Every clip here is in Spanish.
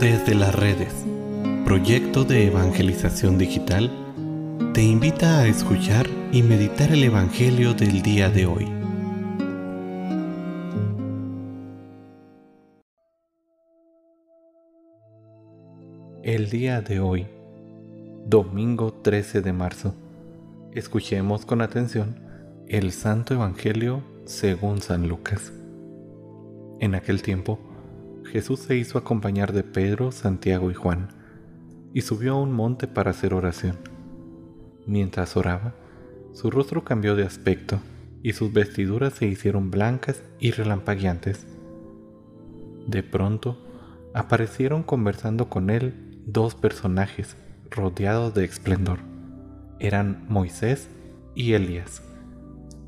Desde las redes, proyecto de evangelización digital, te invita a escuchar y meditar el Evangelio del día de hoy. El día de hoy, domingo 13 de marzo, escuchemos con atención el Santo Evangelio según San Lucas. En aquel tiempo, Jesús se hizo acompañar de Pedro, Santiago y Juan, y subió a un monte para hacer oración. Mientras oraba, su rostro cambió de aspecto y sus vestiduras se hicieron blancas y relampagueantes. De pronto, aparecieron conversando con él dos personajes rodeados de esplendor. Eran Moisés y Elías,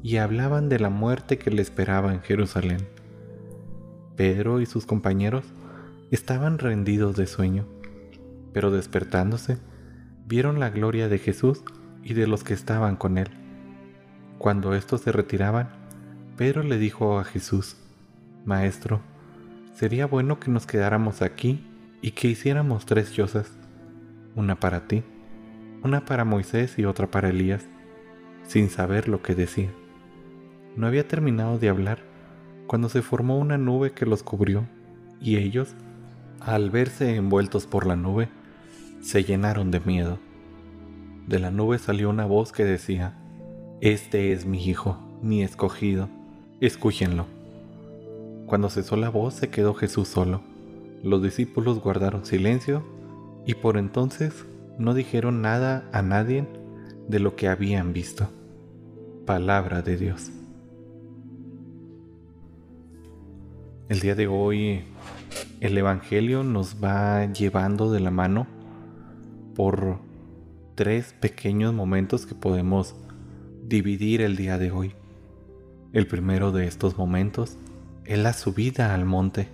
y hablaban de la muerte que le esperaba en Jerusalén. Pedro y sus compañeros estaban rendidos de sueño, pero despertándose, vieron la gloria de Jesús y de los que estaban con él. Cuando estos se retiraban, Pedro le dijo a Jesús, Maestro, sería bueno que nos quedáramos aquí y que hiciéramos tres chozas, una para ti, una para Moisés y otra para Elías, sin saber lo que decía. No había terminado de hablar cuando se formó una nube que los cubrió, y ellos, al verse envueltos por la nube, se llenaron de miedo. De la nube salió una voz que decía, Este es mi hijo, mi escogido, escúchenlo. Cuando cesó la voz se quedó Jesús solo. Los discípulos guardaron silencio y por entonces no dijeron nada a nadie de lo que habían visto. Palabra de Dios. El día de hoy el Evangelio nos va llevando de la mano por tres pequeños momentos que podemos dividir el día de hoy. El primero de estos momentos es la subida al monte.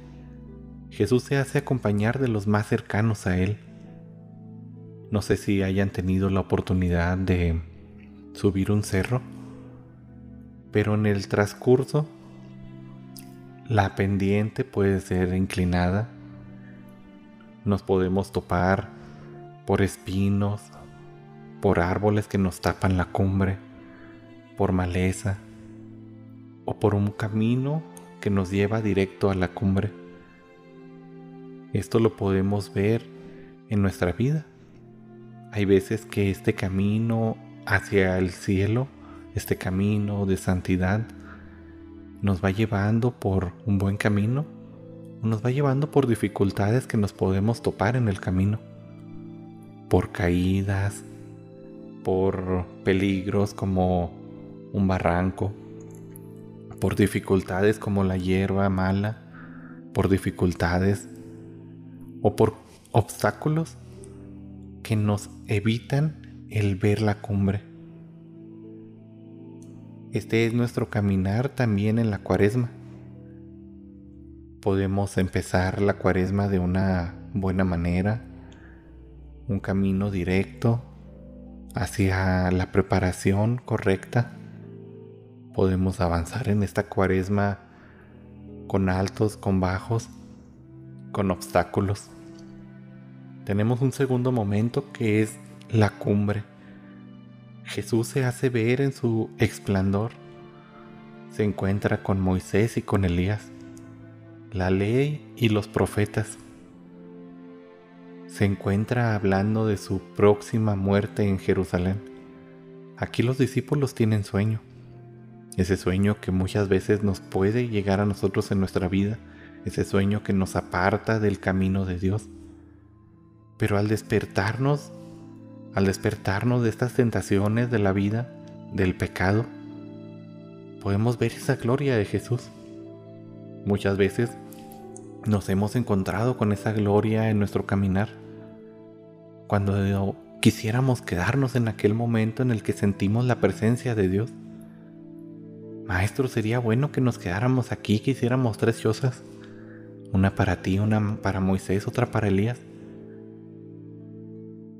Jesús se hace acompañar de los más cercanos a Él. No sé si hayan tenido la oportunidad de subir un cerro, pero en el transcurso la pendiente puede ser inclinada. Nos podemos topar por espinos, por árboles que nos tapan la cumbre, por maleza o por un camino que nos lleva directo a la cumbre. Esto lo podemos ver en nuestra vida. Hay veces que este camino hacia el cielo, este camino de santidad, nos va llevando por un buen camino o nos va llevando por dificultades que nos podemos topar en el camino, por caídas, por peligros como un barranco, por dificultades como la hierba mala, por dificultades o por obstáculos que nos evitan el ver la cumbre. Este es nuestro caminar también en la cuaresma. Podemos empezar la cuaresma de una buena manera, un camino directo hacia la preparación correcta. Podemos avanzar en esta cuaresma con altos, con bajos, con obstáculos. Tenemos un segundo momento que es la cumbre Jesús se hace ver en su esplendor. Se encuentra con Moisés y con Elías, la ley y los profetas. Se encuentra hablando de su próxima muerte en Jerusalén. Aquí los discípulos tienen sueño. Ese sueño que muchas veces nos puede llegar a nosotros en nuestra vida. Ese sueño que nos aparta del camino de Dios. Pero al despertarnos al despertarnos de estas tentaciones de la vida, del pecado, podemos ver esa gloria de Jesús. Muchas veces nos hemos encontrado con esa gloria en nuestro caminar. Cuando quisiéramos quedarnos en aquel momento en el que sentimos la presencia de Dios. Maestro, sería bueno que nos quedáramos aquí, que hiciéramos tres cosas. Una para ti, una para Moisés, otra para Elías.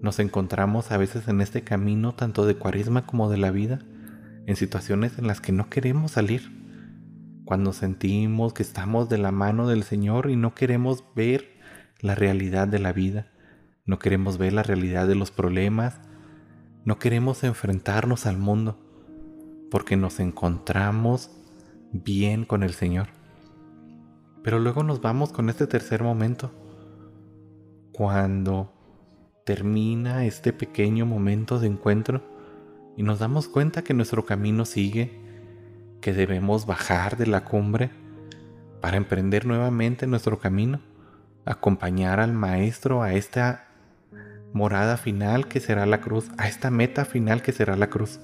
Nos encontramos a veces en este camino tanto de cuaresma como de la vida, en situaciones en las que no queremos salir. Cuando sentimos que estamos de la mano del Señor y no queremos ver la realidad de la vida, no queremos ver la realidad de los problemas, no queremos enfrentarnos al mundo, porque nos encontramos bien con el Señor. Pero luego nos vamos con este tercer momento, cuando termina este pequeño momento de encuentro y nos damos cuenta que nuestro camino sigue, que debemos bajar de la cumbre para emprender nuevamente nuestro camino, acompañar al Maestro a esta morada final que será la cruz, a esta meta final que será la cruz.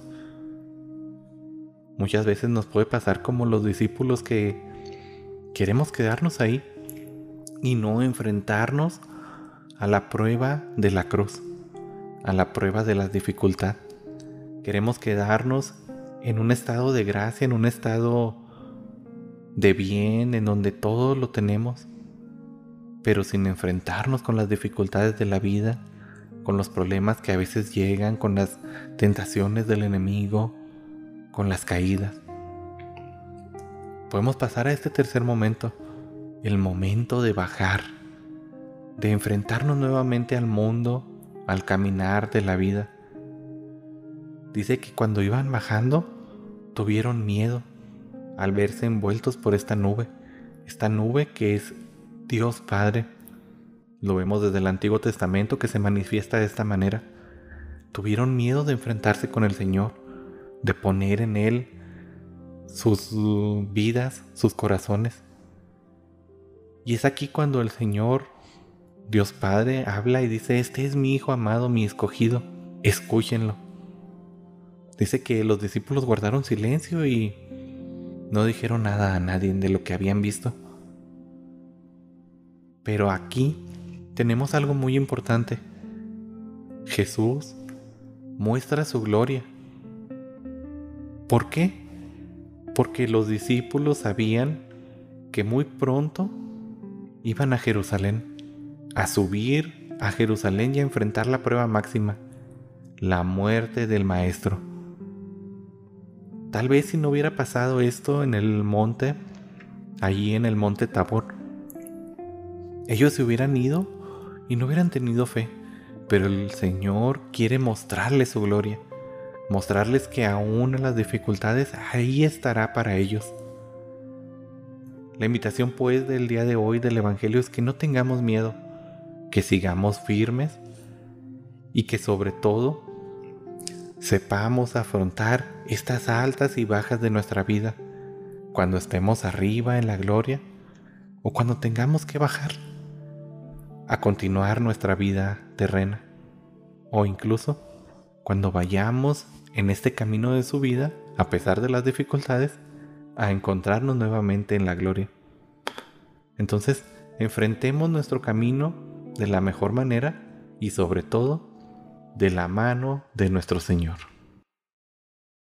Muchas veces nos puede pasar como los discípulos que queremos quedarnos ahí y no enfrentarnos a la prueba de la cruz, a la prueba de la dificultad. Queremos quedarnos en un estado de gracia, en un estado de bien, en donde todo lo tenemos, pero sin enfrentarnos con las dificultades de la vida, con los problemas que a veces llegan, con las tentaciones del enemigo, con las caídas. Podemos pasar a este tercer momento, el momento de bajar de enfrentarnos nuevamente al mundo, al caminar de la vida. Dice que cuando iban bajando, tuvieron miedo al verse envueltos por esta nube, esta nube que es Dios Padre. Lo vemos desde el Antiguo Testamento que se manifiesta de esta manera. Tuvieron miedo de enfrentarse con el Señor, de poner en Él sus vidas, sus corazones. Y es aquí cuando el Señor Dios Padre habla y dice, este es mi Hijo amado, mi escogido, escúchenlo. Dice que los discípulos guardaron silencio y no dijeron nada a nadie de lo que habían visto. Pero aquí tenemos algo muy importante. Jesús muestra su gloria. ¿Por qué? Porque los discípulos sabían que muy pronto iban a Jerusalén a subir a Jerusalén y a enfrentar la prueba máxima, la muerte del Maestro. Tal vez si no hubiera pasado esto en el monte, allí en el monte Tabor, ellos se hubieran ido y no hubieran tenido fe, pero el Señor quiere mostrarles su gloria, mostrarles que aún en las dificultades ahí estará para ellos. La invitación pues del día de hoy del Evangelio es que no tengamos miedo, que sigamos firmes y que sobre todo sepamos afrontar estas altas y bajas de nuestra vida cuando estemos arriba en la gloria o cuando tengamos que bajar a continuar nuestra vida terrena o incluso cuando vayamos en este camino de su vida a pesar de las dificultades a encontrarnos nuevamente en la gloria. Entonces, enfrentemos nuestro camino de la mejor manera y sobre todo de la mano de nuestro Señor.